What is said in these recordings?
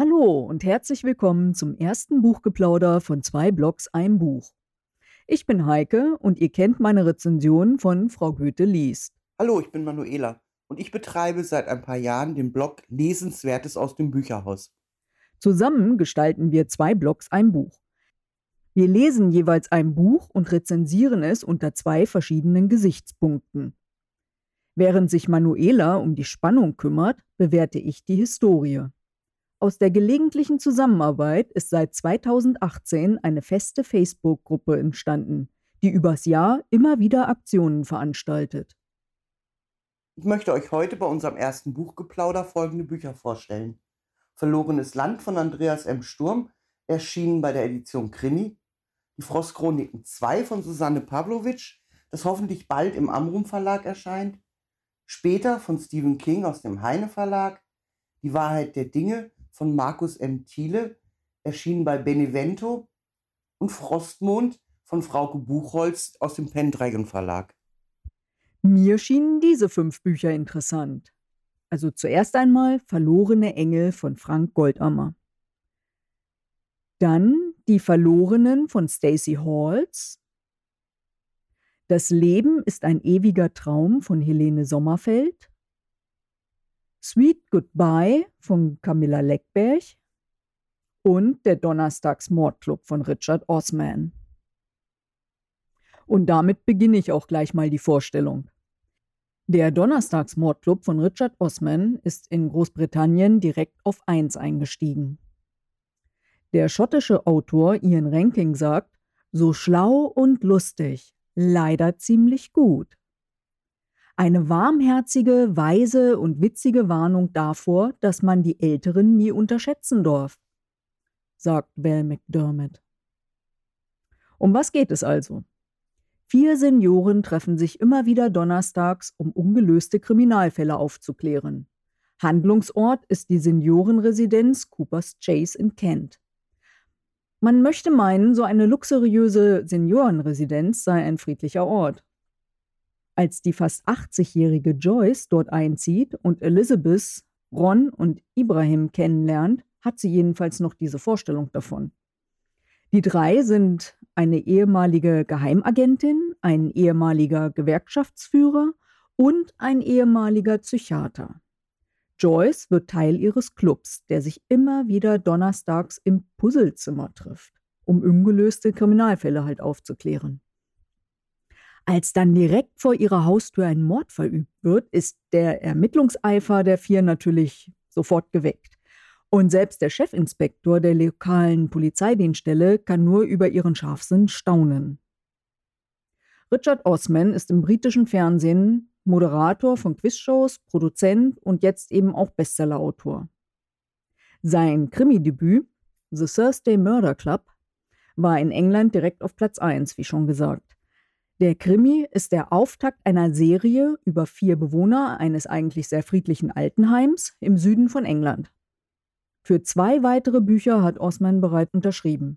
Hallo und herzlich willkommen zum ersten Buchgeplauder von zwei Blogs ein Buch. Ich bin Heike und ihr kennt meine Rezension von Frau Goethe liest. Hallo, ich bin Manuela und ich betreibe seit ein paar Jahren den Blog Lesenswertes aus dem Bücherhaus. Zusammen gestalten wir zwei Blogs ein Buch. Wir lesen jeweils ein Buch und rezensieren es unter zwei verschiedenen Gesichtspunkten. Während sich Manuela um die Spannung kümmert, bewerte ich die Historie. Aus der gelegentlichen Zusammenarbeit ist seit 2018 eine feste Facebook-Gruppe entstanden, die übers Jahr immer wieder Aktionen veranstaltet. Ich möchte euch heute bei unserem ersten Buchgeplauder folgende Bücher vorstellen. Verlorenes Land von Andreas M. Sturm, erschienen bei der Edition Krimi. Die Frostchroniken 2 von Susanne Pavlovic, das hoffentlich bald im Amrum Verlag erscheint. Später von Stephen King aus dem Heine Verlag. Die Wahrheit der Dinge von Markus M. Thiele, erschienen bei Benevento, und Frostmond von Frauke Buchholz aus dem Pendragon Verlag. Mir schienen diese fünf Bücher interessant. Also zuerst einmal Verlorene Engel von Frank Goldammer. Dann Die Verlorenen von Stacey Halls. Das Leben ist ein ewiger Traum von Helene Sommerfeld. Sweet Goodbye von Camilla Leckberg und der Donnerstags-Mordclub von Richard Osman. Und damit beginne ich auch gleich mal die Vorstellung. Der Donnerstags-Mordclub von Richard Osman ist in Großbritannien direkt auf 1 eingestiegen. Der schottische Autor Ian Ranking sagt, so schlau und lustig, leider ziemlich gut. Eine warmherzige, weise und witzige Warnung davor, dass man die Älteren nie unterschätzen darf, sagt Val McDermott. Um was geht es also? Vier Senioren treffen sich immer wieder donnerstags, um ungelöste Kriminalfälle aufzuklären. Handlungsort ist die Seniorenresidenz Coopers Chase in Kent. Man möchte meinen, so eine luxuriöse Seniorenresidenz sei ein friedlicher Ort. Als die fast 80-jährige Joyce dort einzieht und Elizabeth, Ron und Ibrahim kennenlernt, hat sie jedenfalls noch diese Vorstellung davon. Die drei sind eine ehemalige Geheimagentin, ein ehemaliger Gewerkschaftsführer und ein ehemaliger Psychiater. Joyce wird Teil ihres Clubs, der sich immer wieder donnerstags im Puzzlezimmer trifft, um ungelöste Kriminalfälle halt aufzuklären. Als dann direkt vor ihrer Haustür ein Mord verübt wird, ist der Ermittlungseifer der vier natürlich sofort geweckt. Und selbst der Chefinspektor der lokalen Polizeidienststelle kann nur über ihren Scharfsinn staunen. Richard Osman ist im britischen Fernsehen Moderator von Quizshows, Produzent und jetzt eben auch Bestsellerautor. Sein Krimi-Debüt, The Thursday Murder Club, war in England direkt auf Platz 1, wie schon gesagt. Der Krimi ist der Auftakt einer Serie über vier Bewohner eines eigentlich sehr friedlichen Altenheims im Süden von England. Für zwei weitere Bücher hat Osman bereits unterschrieben.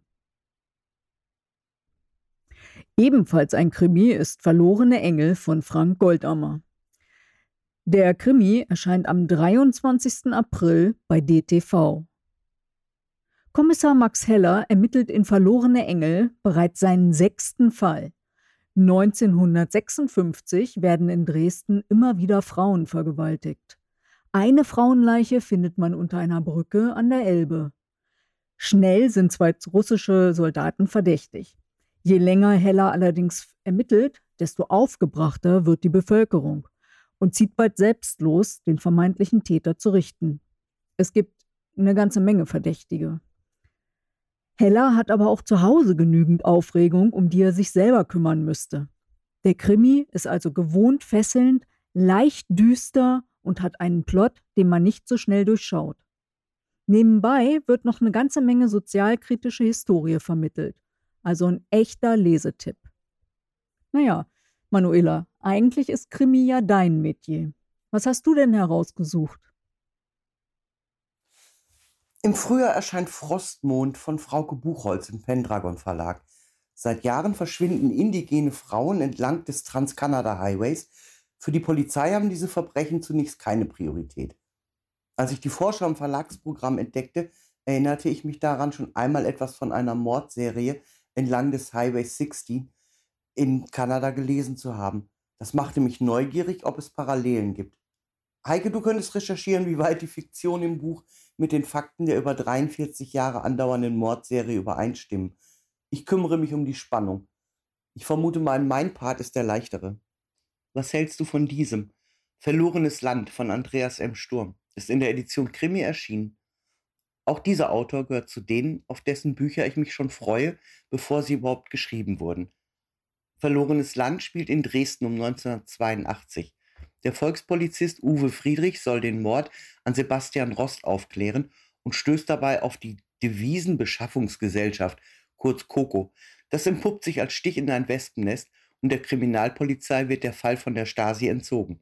Ebenfalls ein Krimi ist Verlorene Engel von Frank Goldammer. Der Krimi erscheint am 23. April bei DTV. Kommissar Max Heller ermittelt in Verlorene Engel bereits seinen sechsten Fall. 1956 werden in Dresden immer wieder Frauen vergewaltigt. Eine Frauenleiche findet man unter einer Brücke an der Elbe. Schnell sind zwei russische Soldaten verdächtig. Je länger Heller allerdings ermittelt, desto aufgebrachter wird die Bevölkerung und zieht bald selbstlos, den vermeintlichen Täter zu richten. Es gibt eine ganze Menge Verdächtige. Heller hat aber auch zu Hause genügend Aufregung, um die er sich selber kümmern müsste. Der Krimi ist also gewohnt fesselnd, leicht düster und hat einen Plot, den man nicht so schnell durchschaut. Nebenbei wird noch eine ganze Menge sozialkritische Historie vermittelt. Also ein echter Lesetipp. Naja, Manuela, eigentlich ist Krimi ja dein Metier. Was hast du denn herausgesucht? Im Frühjahr erscheint Frostmond von Frauke Buchholz im Pendragon Verlag. Seit Jahren verschwinden indigene Frauen entlang des Trans-Canada Highways. Für die Polizei haben diese Verbrechen zunächst keine Priorität. Als ich die Vorschau im Verlagsprogramm entdeckte, erinnerte ich mich daran, schon einmal etwas von einer Mordserie entlang des Highway 60 in Kanada gelesen zu haben. Das machte mich neugierig, ob es Parallelen gibt. Heike, du könntest recherchieren, wie weit die Fiktion im Buch mit den Fakten der über 43 Jahre andauernden Mordserie übereinstimmen. Ich kümmere mich um die Spannung. Ich vermute mal, mein Part ist der leichtere. Was hältst du von diesem? Verlorenes Land von Andreas M. Sturm ist in der Edition Krimi erschienen. Auch dieser Autor gehört zu denen, auf dessen Bücher ich mich schon freue, bevor sie überhaupt geschrieben wurden. Verlorenes Land spielt in Dresden um 1982. Der Volkspolizist Uwe Friedrich soll den Mord an Sebastian Rost aufklären und stößt dabei auf die Devisenbeschaffungsgesellschaft, kurz KOKO. Das entpuppt sich als Stich in ein Wespennest und der Kriminalpolizei wird der Fall von der Stasi entzogen.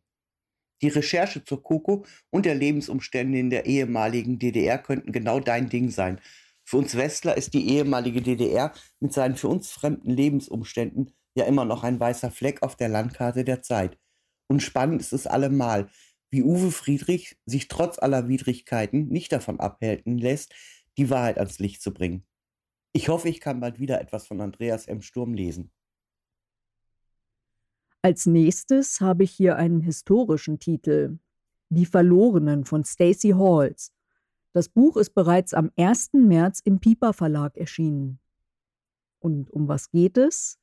Die Recherche zur Koko und der Lebensumstände in der ehemaligen DDR könnten genau dein Ding sein. Für uns Westler ist die ehemalige DDR mit seinen für uns fremden Lebensumständen ja immer noch ein weißer Fleck auf der Landkarte der Zeit. Und spannend ist es allemal, wie Uwe Friedrich sich trotz aller Widrigkeiten nicht davon abhalten lässt, die Wahrheit ans Licht zu bringen. Ich hoffe, ich kann bald wieder etwas von Andreas M. Sturm lesen. Als nächstes habe ich hier einen historischen Titel. Die Verlorenen von Stacey Halls. Das Buch ist bereits am 1. März im Piper Verlag erschienen. Und um was geht es?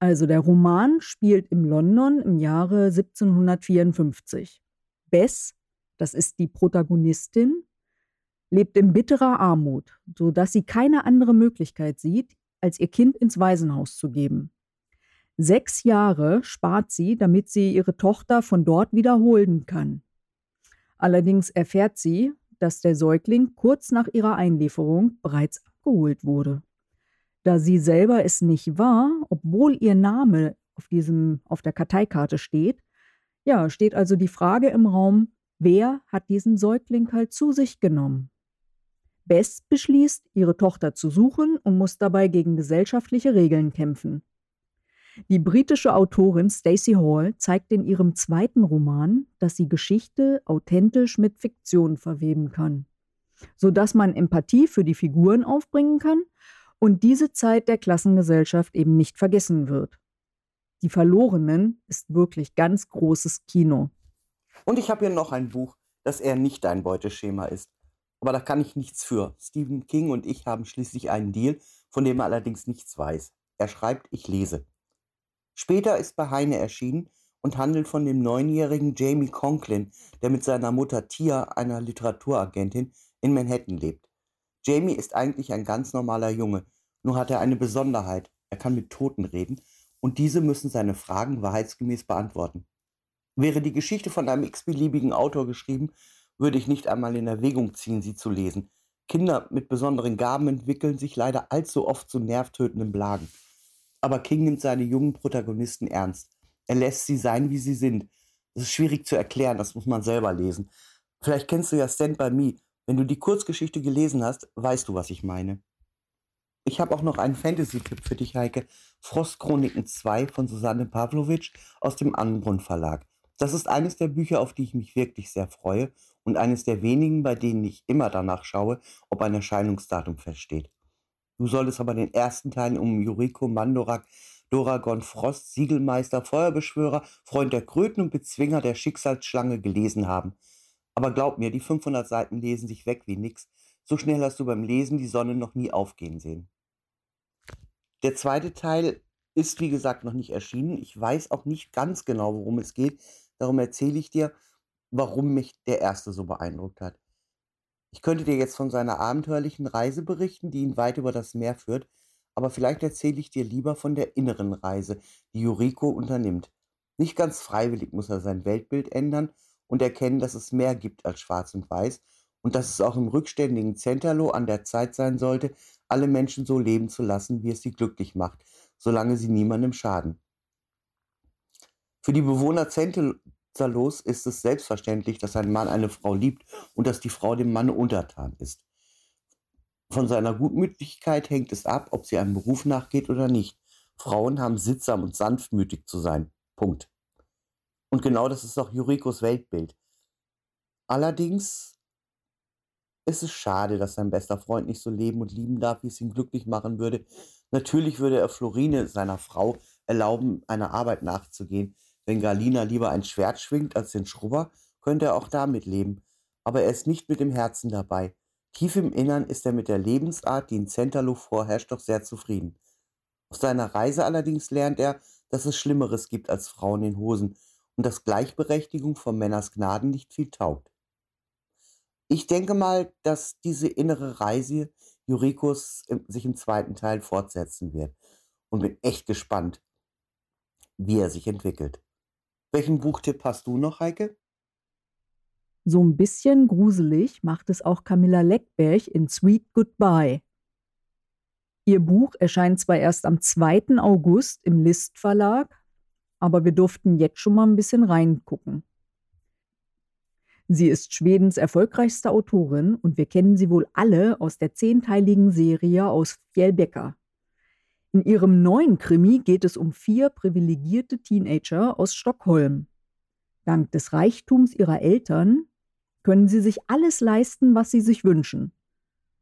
Also der Roman spielt im London im Jahre 1754. Bess, das ist die Protagonistin, lebt in bitterer Armut, sodass sie keine andere Möglichkeit sieht, als ihr Kind ins Waisenhaus zu geben. Sechs Jahre spart sie, damit sie ihre Tochter von dort wiederholen kann. Allerdings erfährt sie, dass der Säugling kurz nach ihrer Einlieferung bereits abgeholt wurde. Da sie selber es nicht war, obwohl ihr Name auf, diesem, auf der Karteikarte steht, ja, steht also die Frage im Raum, wer hat diesen Säugling halt zu sich genommen? Bess beschließt, ihre Tochter zu suchen und muss dabei gegen gesellschaftliche Regeln kämpfen. Die britische Autorin Stacey Hall zeigt in ihrem zweiten Roman, dass sie Geschichte authentisch mit Fiktion verweben kann, sodass man Empathie für die Figuren aufbringen kann und diese Zeit der Klassengesellschaft eben nicht vergessen wird. Die Verlorenen ist wirklich ganz großes Kino. Und ich habe hier noch ein Buch, das eher nicht ein Beuteschema ist. Aber da kann ich nichts für. Stephen King und ich haben schließlich einen Deal, von dem er allerdings nichts weiß. Er schreibt, ich lese. Später ist bei Heine erschienen und handelt von dem neunjährigen Jamie Conklin, der mit seiner Mutter Tia, einer Literaturagentin, in Manhattan lebt. Jamie ist eigentlich ein ganz normaler Junge, nur hat er eine Besonderheit, er kann mit Toten reden und diese müssen seine Fragen wahrheitsgemäß beantworten. Wäre die Geschichte von einem x-beliebigen Autor geschrieben, würde ich nicht einmal in Erwägung ziehen, sie zu lesen. Kinder mit besonderen Gaben entwickeln sich leider allzu oft zu nervtötenden Blagen. Aber King nimmt seine jungen Protagonisten ernst. Er lässt sie sein, wie sie sind. Das ist schwierig zu erklären, das muss man selber lesen. Vielleicht kennst du ja Stand By Me. Wenn du die Kurzgeschichte gelesen hast, weißt du, was ich meine. Ich habe auch noch einen Fantasy-Tipp für dich, Heike. Frostchroniken 2 von Susanne Pavlovic aus dem Angrund Verlag. Das ist eines der Bücher, auf die ich mich wirklich sehr freue und eines der wenigen, bei denen ich immer danach schaue, ob ein Erscheinungsdatum feststeht. Du solltest aber den ersten Teil um Yuriko Mandorak, Doragon Frost, Siegelmeister, Feuerbeschwörer, Freund der Kröten und Bezwinger der Schicksalsschlange gelesen haben. Aber glaub mir, die 500 Seiten lesen sich weg wie nix. So schnell hast du beim Lesen die Sonne noch nie aufgehen sehen. Der zweite Teil ist, wie gesagt, noch nicht erschienen. Ich weiß auch nicht ganz genau, worum es geht. Darum erzähle ich dir, warum mich der erste so beeindruckt hat. Ich könnte dir jetzt von seiner abenteuerlichen Reise berichten, die ihn weit über das Meer führt, aber vielleicht erzähle ich dir lieber von der inneren Reise, die Yuriko unternimmt. Nicht ganz freiwillig muss er sein Weltbild ändern und erkennen, dass es mehr gibt als Schwarz und Weiß und dass es auch im rückständigen Centerlo an der Zeit sein sollte, alle Menschen so leben zu lassen, wie es sie glücklich macht, solange sie niemandem schaden. Für die Bewohner los ist es selbstverständlich, dass ein Mann eine Frau liebt und dass die Frau dem Manne untertan ist. Von seiner Gutmütigkeit hängt es ab, ob sie einem Beruf nachgeht oder nicht. Frauen haben sittsam und sanftmütig zu sein. Punkt. Und genau das ist auch Jurikos Weltbild. Allerdings Es ist schade, dass sein bester Freund nicht so leben und lieben darf, wie es ihn glücklich machen würde. Natürlich würde er Florine, seiner Frau, erlauben, einer Arbeit nachzugehen. Wenn Galina lieber ein Schwert schwingt als den Schrubber, könnte er auch damit leben. Aber er ist nicht mit dem Herzen dabei. Tief im Innern ist er mit der Lebensart, die in Centerlo vorherrscht, doch sehr zufrieden. Auf seiner Reise allerdings lernt er, dass es Schlimmeres gibt als Frauen in Hosen und dass Gleichberechtigung von Männers Gnaden nicht viel taugt. Ich denke mal, dass diese innere Reise Jurikos sich im zweiten Teil fortsetzen wird und bin echt gespannt, wie er sich entwickelt. Welchen Buchtipp hast du noch, Heike? So ein bisschen gruselig macht es auch Camilla Leckberg in Sweet Goodbye. Ihr Buch erscheint zwar erst am 2. August im List Verlag, aber wir durften jetzt schon mal ein bisschen reingucken. Sie ist Schwedens erfolgreichste Autorin und wir kennen sie wohl alle aus der zehnteiligen Serie aus Fjällbäcka. In ihrem neuen Krimi geht es um vier privilegierte Teenager aus Stockholm. Dank des Reichtums ihrer Eltern können sie sich alles leisten, was sie sich wünschen.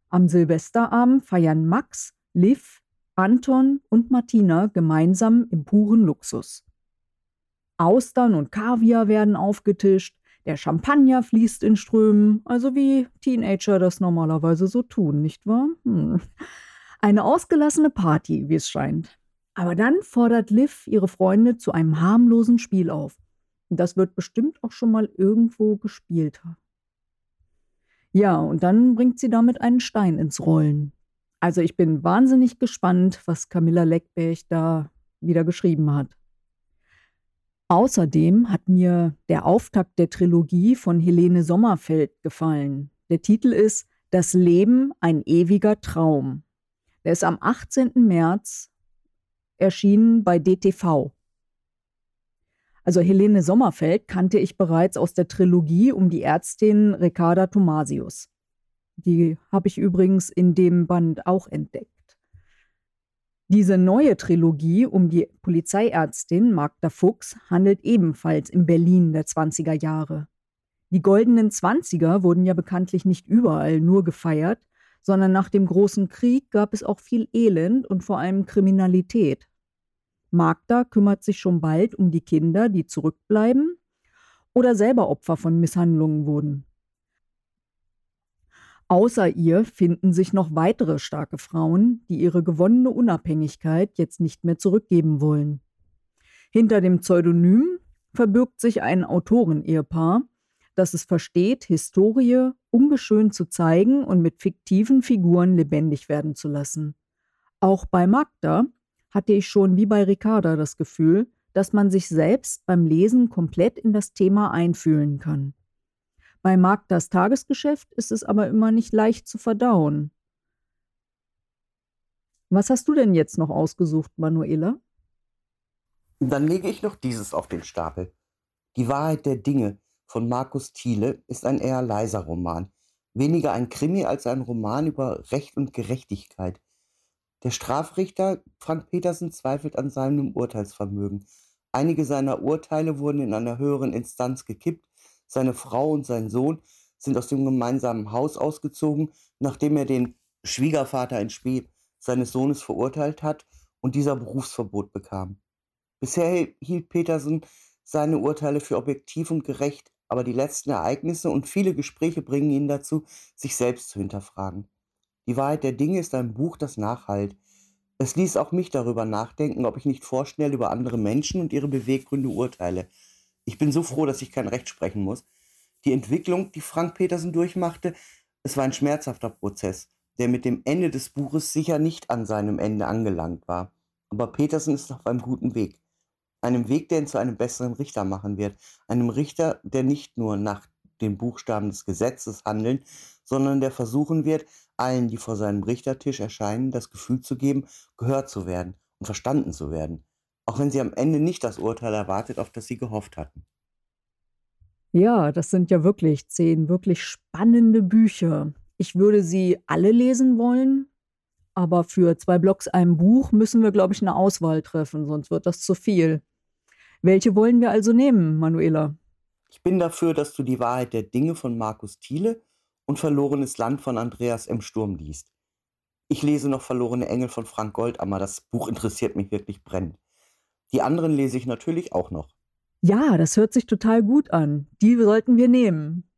Am Silvesterabend feiern Max, Liv, Anton und Martina gemeinsam im puren Luxus. Austern und Kaviar werden aufgetischt, der Champagner fließt in Strömen, also wie Teenager das normalerweise so tun, nicht wahr? Hm. Eine ausgelassene Party, wie es scheint. Aber dann fordert Liv ihre Freunde zu einem harmlosen Spiel auf. Das wird bestimmt auch schon mal irgendwo gespielt. Ja, und dann bringt sie damit einen Stein ins Rollen. Also ich bin wahnsinnig gespannt, was Camilla Leckberg da wieder geschrieben hat. Außerdem hat mir der Auftakt der Trilogie von Helene Sommerfeld gefallen. Der Titel ist Das Leben ein ewiger Traum. Der ist am 18. März erschienen bei DTV. Also Helene Sommerfeld kannte ich bereits aus der Trilogie um die Ärztin Ricarda Thomasius. Die habe ich übrigens in dem Band auch entdeckt. Diese neue Trilogie um die Polizeiärztin Magda Fuchs handelt ebenfalls im Berlin der 20er Jahre. Die goldenen Zwanziger wurden ja bekanntlich nicht überall nur gefeiert, sondern nach dem großen Krieg gab es auch viel Elend und vor allem Kriminalität. Magda kümmert sich schon bald um die Kinder, die zurückbleiben oder selber Opfer von Misshandlungen wurden. Außer ihr finden sich noch weitere starke Frauen, die ihre gewonnene Unabhängigkeit jetzt nicht mehr zurückgeben wollen. Hinter dem Pseudonym verbirgt sich ein Autorenehepaar, das es versteht, Historie ungeschönt zu zeigen und mit fiktiven Figuren lebendig werden zu lassen. Auch bei Magda hatte ich schon wie bei Ricarda das Gefühl, dass man sich selbst beim Lesen komplett in das Thema einfühlen kann. Bei Magdas Tagesgeschäft ist es aber immer nicht leicht zu verdauen. Was hast du denn jetzt noch ausgesucht, Manuela? Dann lege ich noch dieses auf den Stapel. Die Wahrheit der Dinge von Markus Thiele ist ein eher leiser Roman. Weniger ein Krimi als ein Roman über Recht und Gerechtigkeit. Der Strafrichter Frank Petersen zweifelt an seinem Urteilsvermögen. Einige seiner Urteile wurden in einer höheren Instanz gekippt, seine Frau und sein Sohn sind aus dem gemeinsamen Haus ausgezogen, nachdem er den Schwiegervater in Spee seines Sohnes verurteilt hat und dieser Berufsverbot bekam. Bisher hielt Petersen seine Urteile für objektiv und gerecht, aber die letzten Ereignisse und viele Gespräche bringen ihn dazu, sich selbst zu hinterfragen. Die Wahrheit der Dinge ist ein Buch, das nachhalt. Es ließ auch mich darüber nachdenken, ob ich nicht vorschnell über andere Menschen und ihre Beweggründe urteile. Ich bin so froh, dass ich kein Recht sprechen muss. Die Entwicklung, die Frank Petersen durchmachte, es war ein schmerzhafter Prozess, der mit dem Ende des Buches sicher nicht an seinem Ende angelangt war. Aber Petersen ist auf einem guten Weg. Einem Weg, der ihn zu einem besseren Richter machen wird. Einem Richter, der nicht nur nach den Buchstaben des Gesetzes handeln, sondern der versuchen wird, allen, die vor seinem Richtertisch erscheinen, das Gefühl zu geben, gehört zu werden und verstanden zu werden auch wenn sie am Ende nicht das Urteil erwartet, auf das sie gehofft hatten. Ja, das sind ja wirklich zehn wirklich spannende Bücher. Ich würde sie alle lesen wollen, aber für zwei Blogs ein Buch müssen wir, glaube ich, eine Auswahl treffen, sonst wird das zu viel. Welche wollen wir also nehmen, Manuela? Ich bin dafür, dass du die Wahrheit der Dinge von Markus Thiele und Verlorenes Land von Andreas M. Sturm liest. Ich lese noch Verlorene Engel von Frank Goldammer. Das Buch interessiert mich wirklich brennend. Die anderen lese ich natürlich auch noch. Ja, das hört sich total gut an. Die sollten wir nehmen.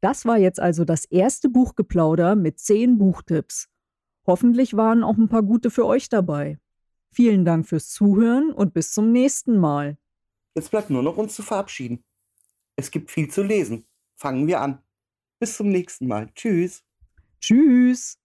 Das war jetzt also das erste Buchgeplauder mit zehn Buchtipps. Hoffentlich waren auch ein paar gute für euch dabei. Vielen Dank fürs Zuhören und bis zum nächsten Mal. Jetzt bleibt nur noch uns zu verabschieden. Es gibt viel zu lesen. Fangen wir an. Bis zum nächsten Mal. Tschüss. Tschüss.